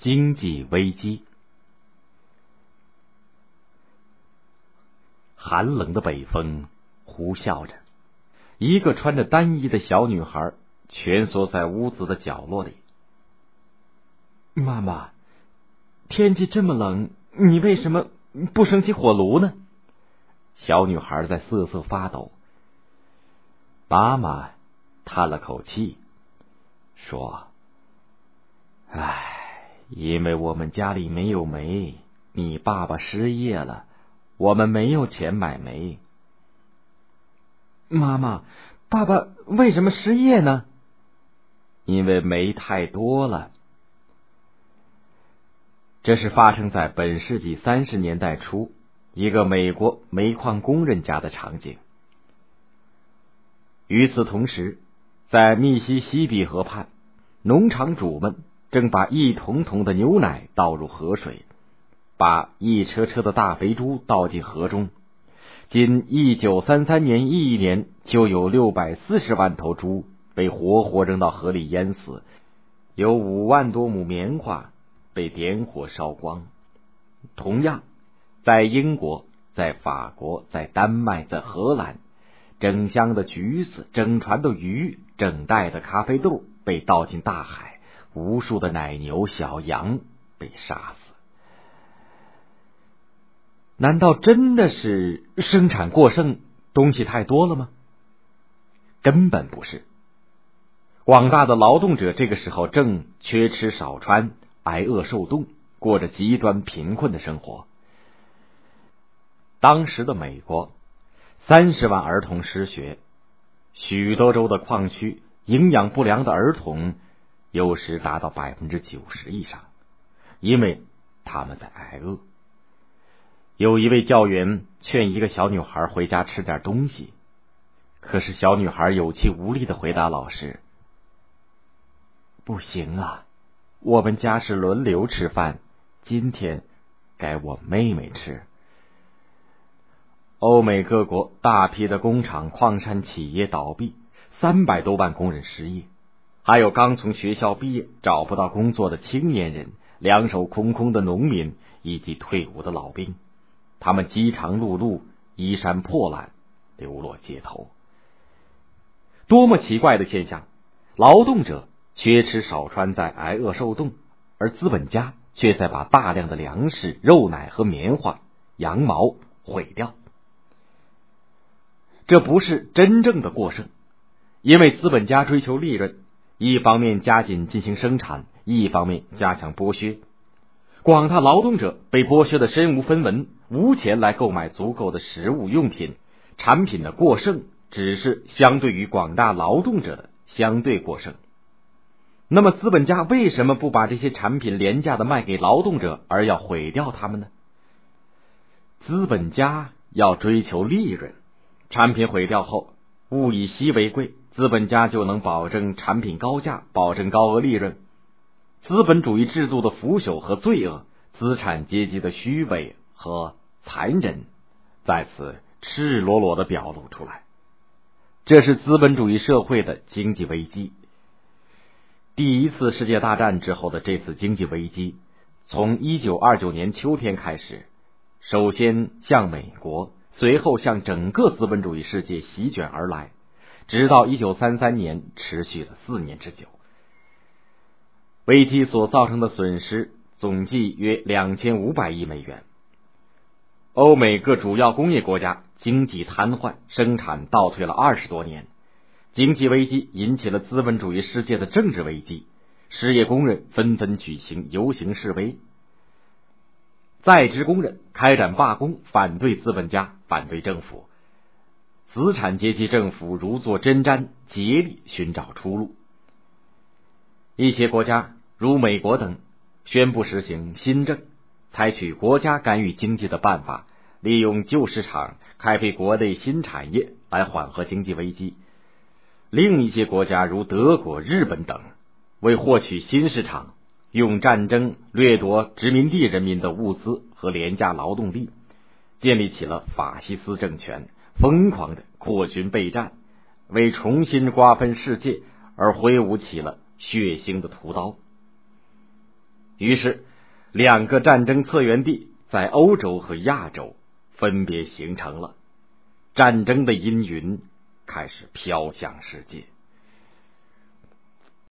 经济危机。寒冷的北风呼啸着，一个穿着单衣的小女孩蜷缩在屋子的角落里。妈妈，天气这么冷，你为什么不升起火炉呢？小女孩在瑟瑟发抖。妈妈叹了口气，说：“唉，因为我们家里没有煤，你爸爸失业了。”我们没有钱买煤，妈妈，爸爸为什么失业呢？因为煤太多了。这是发生在本世纪三十年代初一个美国煤矿工人家的场景。与此同时，在密西西比河畔，农场主们正把一桶桶的牛奶倒入河水。把一车车的大肥猪倒进河中，仅一九三三年一年就有六百四十万头猪被活活扔到河里淹死，有五万多亩棉花被点火烧光。同样，在英国、在法国、在丹麦、在荷兰，整箱的橘子、整船的鱼、整袋的咖啡豆被倒进大海，无数的奶牛、小羊被杀死。难道真的是生产过剩，东西太多了吗？根本不是。广大的劳动者这个时候正缺吃少穿，挨饿受冻，过着极端贫困的生活。当时的美国，三十万儿童失学，许多州的矿区营养不良的儿童有时达到百分之九十以上，因为他们在挨饿。有一位教员劝一个小女孩回家吃点东西，可是小女孩有气无力的回答老师：“不行啊，我们家是轮流吃饭，今天该我妹妹吃。”欧美各国大批的工厂、矿山企业倒闭，三百多万工人失业，还有刚从学校毕业找不到工作的青年人，两手空空的农民，以及退伍的老兵。他们饥肠辘辘，衣衫破烂，流落街头。多么奇怪的现象！劳动者缺吃少穿，在挨饿受冻，而资本家却在把大量的粮食、肉奶和棉花、羊毛毁掉。这不是真正的过剩，因为资本家追求利润，一方面加紧进行生产，一方面加强剥削。广大劳动者被剥削的身无分文。无钱来购买足够的食物用品，产品的过剩只是相对于广大劳动者的相对过剩。那么，资本家为什么不把这些产品廉价的卖给劳动者，而要毁掉他们呢？资本家要追求利润，产品毁掉后，物以稀为贵，资本家就能保证产品高价，保证高额利润。资本主义制度的腐朽和罪恶，资产阶级的虚伪和。残忍在此赤裸裸的表露出来，这是资本主义社会的经济危机。第一次世界大战之后的这次经济危机，从一九二九年秋天开始，首先向美国，随后向整个资本主义世界席卷而来，直到一九三三年，持续了四年之久。危机所造成的损失总计约两千五百亿美元。欧美各主要工业国家经济瘫痪，生产倒退了二十多年。经济危机引起了资本主义世界的政治危机，失业工人纷纷举行游行示威，在职工人开展罢工，反对资本家，反对政府。资产阶级政府如坐针毡，竭力寻找出路。一些国家如美国等宣布实行新政。采取国家干预经济的办法，利用旧市场开辟国内新产业来缓和经济危机。另一些国家如德国、日本等，为获取新市场，用战争掠夺殖民地人民的物资和廉价劳动力，建立起了法西斯政权，疯狂的扩军备战，为重新瓜分世界而挥舞起了血腥的屠刀。于是，两个战争策源地在欧洲和亚洲分别形成了，战争的阴云开始飘向世界。